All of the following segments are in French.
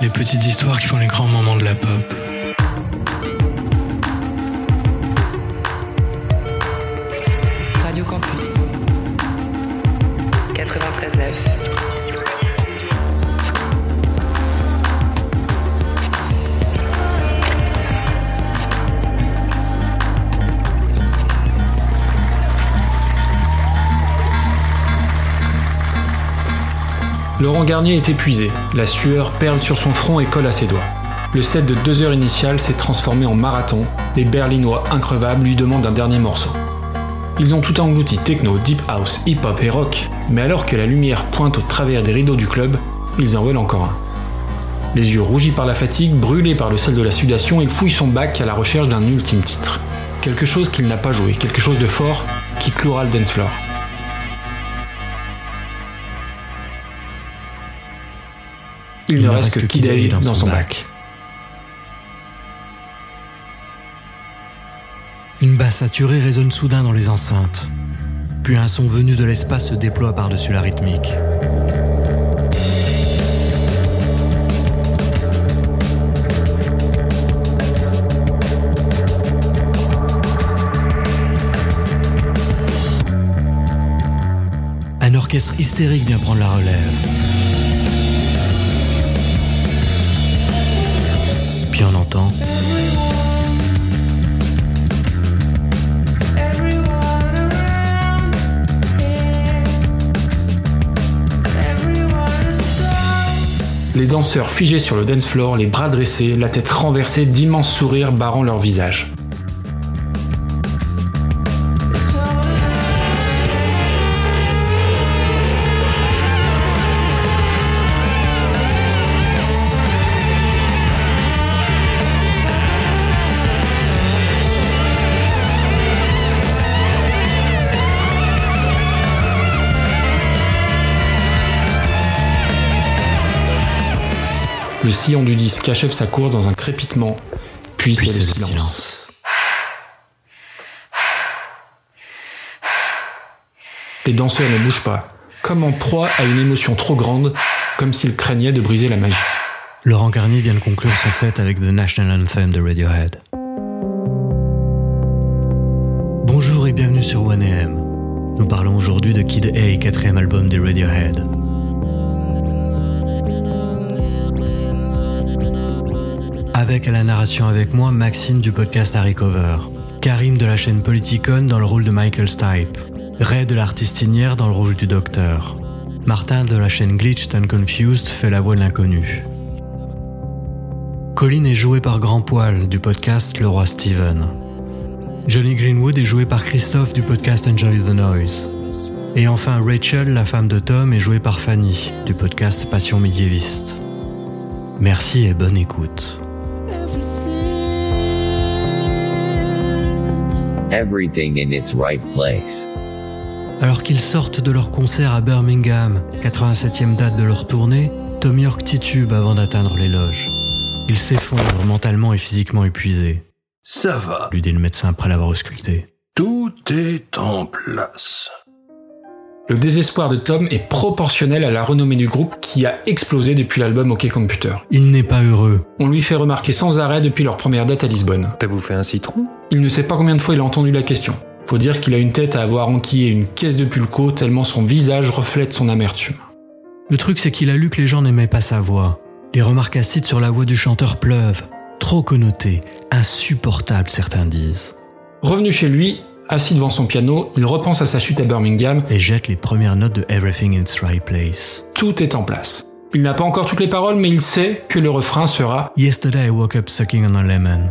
Les petites histoires qui font les grands moments de la pop. Laurent Garnier est épuisé, la sueur perle sur son front et colle à ses doigts. Le set de deux heures initiales s'est transformé en marathon, les Berlinois increvables lui demandent un dernier morceau. Ils ont tout englouti techno, deep house, hip-hop et rock, mais alors que la lumière pointe au travers des rideaux du club, ils en veulent encore un. Les yeux rougis par la fatigue, brûlés par le sel de la sudation, il fouille son bac à la recherche d'un ultime titre. Quelque chose qu'il n'a pas joué, quelque chose de fort qui clouera le dance floor. Il, ne reste que Kid A dans son bac. Une basse saturée résonne soudain dans les enceintes. Puis un son venu de l'espace se déploie par-dessus la rythmique. Un orchestre hystérique vient prendre la relève. Les danseurs figés sur le dance floor, les bras dressés, la tête renversée, d'immenses sourires barrant leur visage. Le sillon du disque achève sa course dans un crépitement, puis, Puis c'est le silence. silence. Les danseurs ne bougent pas, comme en proie à une émotion trop grande, comme s'ils craignaient de briser la magie. Laurent Garnier vient de conclure son set avec The National Anthem de Radiohead. Bonjour et bienvenue sur 1AM. Nous parlons aujourd'hui de Kid A, quatrième album des Radiohead. Avec à la narration avec moi Maxime du podcast Harry Cover, Karim de la chaîne Politicon dans le rôle de Michael Stipe, Ray de l'artistinière dans le rôle du docteur, Martin de la chaîne Glitched and Confused fait la voix de l'inconnu. Colin est joué par Grand Poil du podcast Le Roi Steven. Johnny Greenwood est joué par Christophe du podcast Enjoy the Noise. Et enfin Rachel, la femme de Tom, est jouée par Fanny du podcast Passion médiéviste. Merci et bonne écoute. Everything in its right place. Alors qu'ils sortent de leur concert à Birmingham, 87e date de leur tournée, Tom York titube avant d'atteindre les loges. Il s'effondre mentalement et physiquement épuisé, Ça va, lui dit le médecin après l'avoir ausculté. tout est en place. Le désespoir de Tom est proportionnel à la renommée du groupe qui a explosé depuis l'album OK Computer. Il n'est pas heureux. On lui fait remarquer sans arrêt depuis leur première date à Lisbonne. T'as bouffé un citron? Il ne sait pas combien de fois il a entendu la question. Faut dire qu'il a une tête à avoir enquillé une caisse de pulco tellement son visage reflète son amertume. Le truc, c'est qu'il a lu que les gens n'aimaient pas sa voix. Les remarques acides sur la voix du chanteur pleuvent. Trop connotée, insupportable, certains disent. Revenu chez lui, assis devant son piano, il repense à sa chute à Birmingham. Et jette les premières notes de Everything in its Right Place. Tout est en place. Il n'a pas encore toutes les paroles, mais il sait que le refrain sera Yesterday I woke up sucking on a lemon.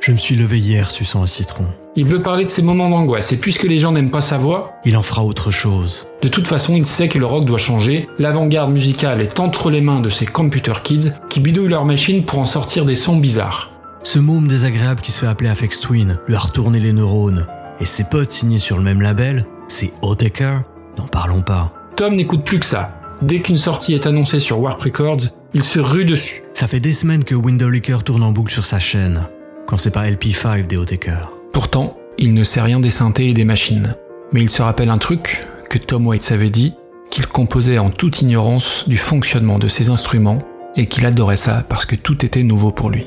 Je me suis levé hier suçant un citron. Il veut parler de ses moments d'angoisse, et puisque les gens n'aiment pas sa voix, Il en fera autre chose. de toute façon, il sait que le rock doit changer, l'avant-garde musicale est entre les mains de ces computer kids qui bidouillent leurs machines pour en sortir des sons bizarres. Ce môme désagréable qui se fait appeler Afex Twin lui a retourné les neurones. Et ses potes signés sur le même label, c'est Otaker, n'en parlons pas. Tom n'écoute plus que ça. Dès qu'une sortie est annoncée sur Warp Records, il se rue dessus. Ça fait des semaines que Window Liquor tourne en boucle sur sa chaîne, quand c'est pas LP5 des Otaker. Pourtant, il ne sait rien des synthés et des machines. Mais il se rappelle un truc que Tom Waits avait dit, qu'il composait en toute ignorance du fonctionnement de ces instruments et qu'il adorait ça parce que tout était nouveau pour lui.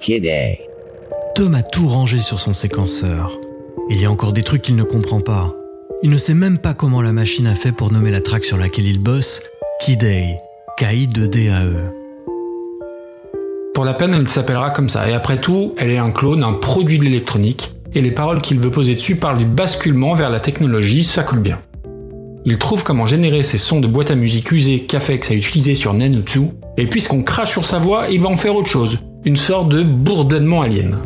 Kid A. Tom a tout rangé sur son séquenceur. Il y a encore des trucs qu'il ne comprend pas. Il ne sait même pas comment la machine a fait pour nommer la track sur laquelle il bosse Kidai, K-I-D-A-E. Pour la peine, elle s'appellera comme ça, et après tout, elle est un clone, un produit de l'électronique, et les paroles qu'il veut poser dessus parlent du basculement vers la technologie, ça colle bien. Il trouve comment générer ces sons de boîte à musique usés qu'Afex a utilisés sur Nanutsu, et puisqu'on crache sur sa voix, il va en faire autre chose, une sorte de bourdonnement alien.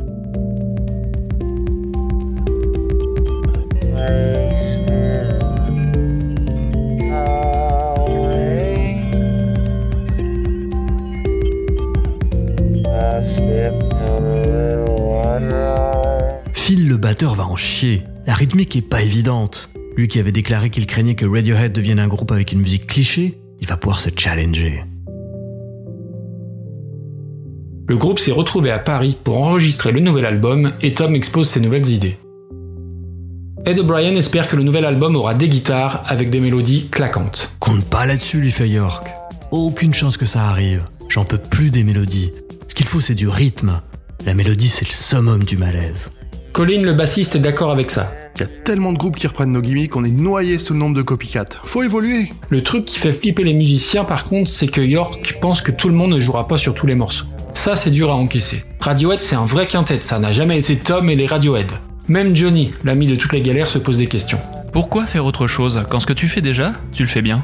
Le batteur va en chier. La rythmique est pas évidente. Lui qui avait déclaré qu'il craignait que Radiohead devienne un groupe avec une musique cliché, il va pouvoir se challenger. Le groupe s'est retrouvé à Paris pour enregistrer le nouvel album et Tom expose ses nouvelles idées. Ed O'Brien espère que le nouvel album aura des guitares avec des mélodies claquantes. Compte pas là-dessus, lui fait York. Aucune chance que ça arrive. J'en peux plus des mélodies. Ce qu'il faut, c'est du rythme. La mélodie, c'est le summum du malaise. Colin, le bassiste, est d'accord avec ça. Il y a tellement de groupes qui reprennent nos gimmicks, on est noyé sous le nombre de copycats. Faut évoluer. Le truc qui fait flipper les musiciens, par contre, c'est que York pense que tout le monde ne jouera pas sur tous les morceaux. Ça, c'est dur à encaisser. Radiohead, c'est un vrai quintet, ça n'a jamais été Tom et les Radiohead. Même Johnny, l'ami de toutes les galères, se pose des questions. Pourquoi faire autre chose quand ce que tu fais déjà, tu le fais bien?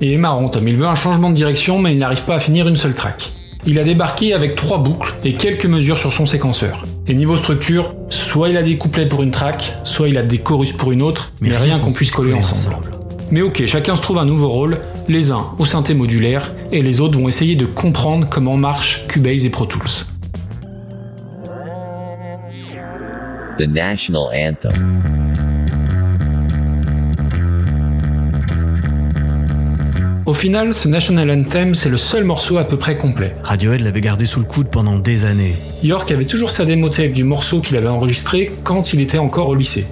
Et marrant, Tom, il veut un changement de direction, mais il n'arrive pas à finir une seule track. Il a débarqué avec trois boucles et quelques mesures sur son séquenceur. Et niveau structure, soit il a des couplets pour une track, soit il a des chorus pour une autre, mais, rien qu'on puisse coller ensemble. Mais ok, chacun se trouve un nouveau rôle, les uns au synthé modulaire, et les autres vont essayer de comprendre comment marchent Cubase et Pro Tools. The national anthem. Au final, ce National Anthem, c'est le seul morceau à peu près complet. Radiohead l'avait gardé sous le coude pendant des années. York avait toujours sa démo tape du morceau qu'il avait enregistré quand il était encore au lycée.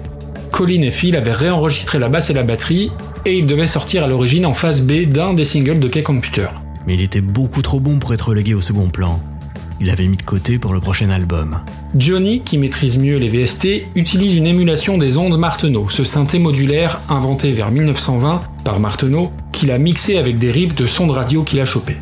Colin et Phil avaient réenregistré la basse et la batterie, et il devait sortir à l'origine en phase B d'un des singles de K-Computer. Mais il était beaucoup trop bon pour être relégué au second plan. Il l'avait mis de côté pour le prochain album. Johnny, qui maîtrise mieux les VST, utilise une émulation des ondes Martenot, ce synthé modulaire inventé vers 1920 par Martenot, qu'il a mixé avec des rips de sons de radio qu'il a chopé.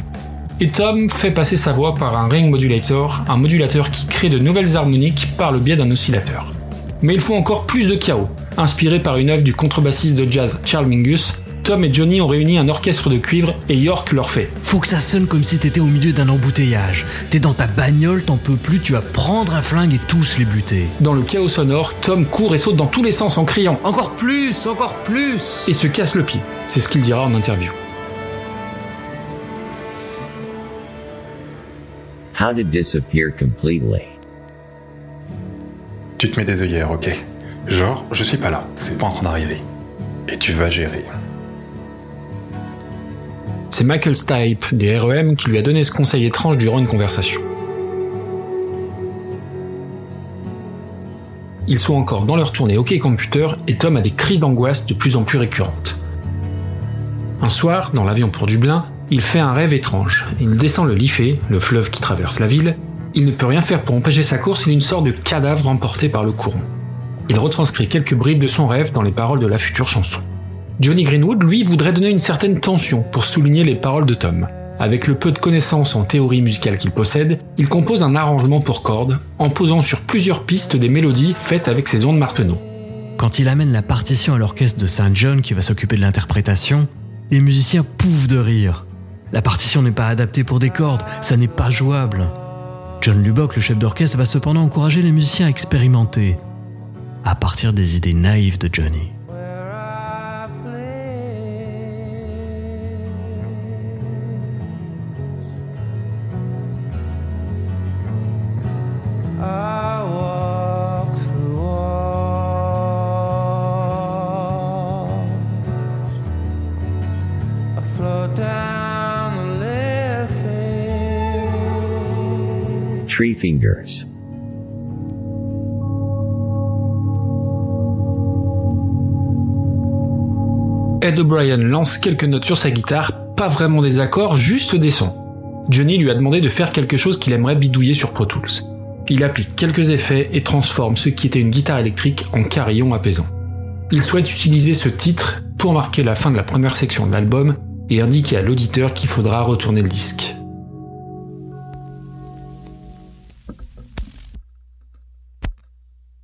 Et Tom fait passer sa voix par un ring modulator, un modulateur qui crée de nouvelles harmoniques par le biais d'un oscillateur. Mais il faut encore plus de chaos. Inspiré par une œuvre du contrebassiste de jazz Charles Mingus, Tom et Johnny ont réuni un orchestre de cuivre et York leur fait. Faut que ça sonne comme si t'étais au milieu d'un embouteillage. T'es dans ta bagnole, t'en peux plus, tu vas prendre un flingue et tous les buter. Dans le chaos sonore, Tom court et saute dans tous les sens en criant Encore plus, encore plus et se casse le pied. C'est ce qu'il dira en interview. How to disappear completely? Tu te mets des œillères, ok Genre, je suis pas là, c'est pas en train d'arriver. Et tu vas gérer. C'est Michael Stipe des REM qui lui a donné ce conseil étrange durant une conversation. Ils sont encore dans leur tournée OK Computer et Tom a des crises d'angoisse de plus en plus récurrentes. Un soir, dans l'avion pour Dublin, il fait un rêve étrange. Il descend le Liffey, le fleuve qui traverse la ville. Il ne peut rien faire pour empêcher sa course, il est une sorte de cadavre emporté par le courant. Il retranscrit quelques bribes de son rêve dans les paroles de la future chanson. Johnny Greenwood, lui, voudrait donner une certaine tension pour souligner les paroles de Tom. Avec le peu de connaissances en théorie musicale qu'il possède, il compose un arrangement pour cordes, en posant sur plusieurs pistes des mélodies faites avec ses ondes Martenot. Quand il amène la partition à l'orchestre de Saint John qui va s'occuper de l'interprétation, les musiciens pouffent de rire. La partition n'est pas adaptée pour des cordes, ça n'est pas jouable. John Lubbock, le chef d'orchestre, va cependant encourager les musiciens à expérimenter, à partir des idées naïves de Johnny. Ed O'Brien lance quelques notes sur sa guitare, pas vraiment des accords, juste des sons. Johnny lui a demandé de faire quelque chose qu'il aimerait bidouiller sur Pro Tools. Il applique quelques effets et transforme ce qui était une guitare électrique en carillon apaisant. Il souhaite utiliser ce titre pour marquer la fin de la première section de l'album et indiquer à l'auditeur qu'il faudra retourner le disque.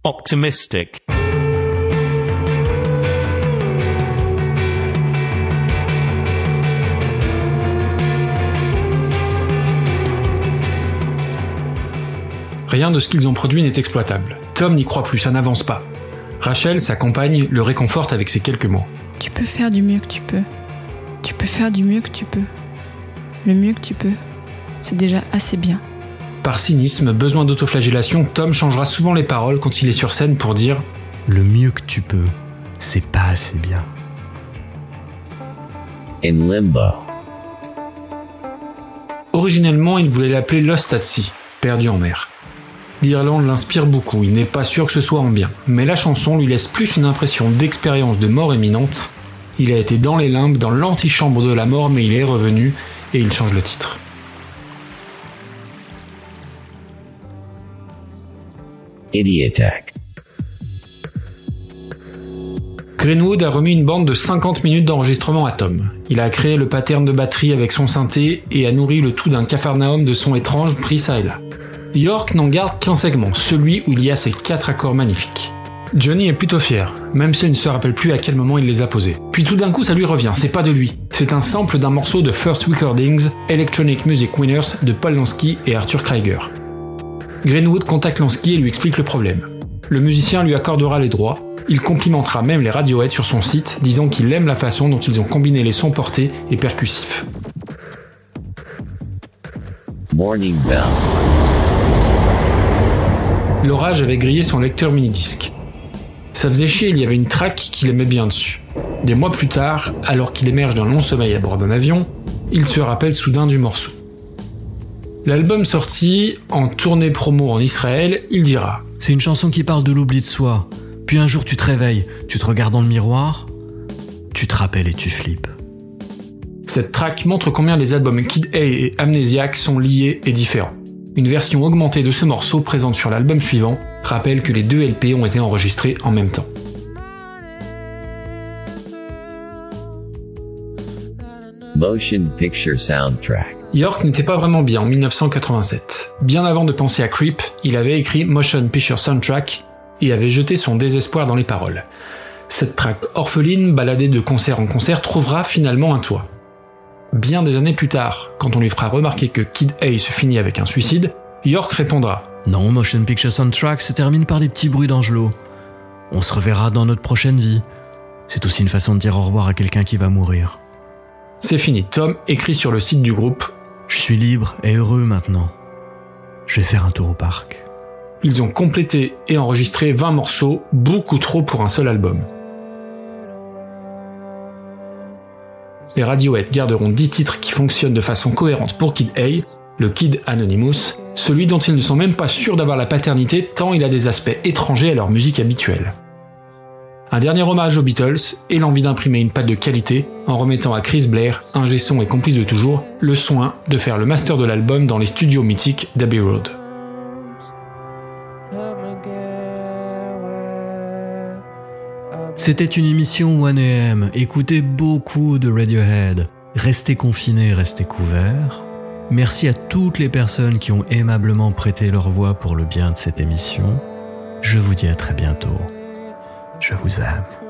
Optimistic. Rien de ce qu'ils ont produit n'est exploitable. Tom n'y croit plus, ça n'avance pas. Rachel, sa compagne, le réconforte avec ces quelques mots. Tu peux faire du mieux que tu peux. Tu peux faire du mieux que tu peux. Le mieux que tu peux. C'est déjà assez bien. Par cynisme, besoin d'autoflagellation, Tom changera souvent les paroles quand il est sur scène pour dire Le mieux que tu peux, c'est pas assez bien. In limbo. Originellement, il voulait l'appeler Lost at Sea, perdu en mer. L'Irlande l'inspire beaucoup, il n'est pas sûr que ce soit en bien, mais la chanson lui laisse plus une impression d'expérience de mort imminente. Il a été dans les limbes, dans l'antichambre de la mort, mais il est revenu et il change le titre. Greenwood a remis une bande de 50 minutes d'enregistrement à Tom. Il a créé le pattern de batterie avec son synthé et a nourri le tout d'un capharnaüm de sons étranges pris ça et là. York n'en garde qu'un segment, celui où il y a ces quatre accords magnifiques. Johnny est plutôt fier, même s'il ne se rappelle plus à quel moment il les a posés. Puis tout d'un coup ça lui revient, c'est pas de lui. C'est un sample d'un morceau de First Recordings, Electronic Music Winners de Paul Lansky et Arthur Krieger. Greenwood contacte Lansky et lui explique le problème. Le musicien lui accordera les droits, il complimentera même les Radiohead sur son site, disant qu'il aime la façon dont ils ont combiné les sons portés et percussifs. Morning Bell. L'orage avait grillé son lecteur mini-disque. Ça faisait chier, il y avait une track qu'il aimait bien dessus. Des mois plus tard, alors qu'il émerge d'un long sommeil à bord d'un avion, il se rappelle soudain du morceau. L'album sorti en tournée promo en Israël, il dira C'est une chanson qui parle de l'oubli de soi. Puis un jour tu te réveilles, tu te regardes dans le miroir, tu te rappelles et tu flippes. Cette track montre combien les albums Kid A et Amnesiac sont liés et différents. Une version augmentée de ce morceau présente sur l'album suivant rappelle que les deux LP ont été enregistrés en même temps. Motion Picture Soundtrack. York n'était pas vraiment bien en 1987. Bien avant de penser à Creep, il avait écrit Motion Picture Soundtrack et avait jeté son désespoir dans les paroles. Cette track orpheline, baladée de concert en concert, trouvera finalement un toit. Bien des années plus tard, quand on lui fera remarquer que Kid A se finit avec un suicide, York répondra Non, Motion Picture Soundtrack se termine par des petits bruits d'angelot. On se reverra dans notre prochaine vie. C'est aussi une façon de dire au revoir à quelqu'un qui va mourir. C'est fini, Tom écrit sur le site du groupe Je suis libre et heureux maintenant. Je vais faire un tour au parc. Ils ont complété et enregistré 20 morceaux, beaucoup trop pour un seul album. Les Radiohead garderont 10 titres qui fonctionnent de façon cohérente pour Kid A, le Kid Anonymous, celui dont ils ne sont même pas sûrs d'avoir la paternité tant il a des aspects étrangers à leur musique habituelle. Un dernier hommage aux Beatles et l'envie d'imprimer une patte de qualité en remettant à Chris Blair, ingé son et complice de toujours, le soin de faire le master de l'album dans les studios mythiques d'Abbey Road. C'était une émission 1AM. Écoutez beaucoup de Radiohead. Restez confinés, restez couverts. Merci à toutes les personnes qui ont aimablement prêté leur voix pour le bien de cette émission. Je vous dis à très bientôt. Je vous aime.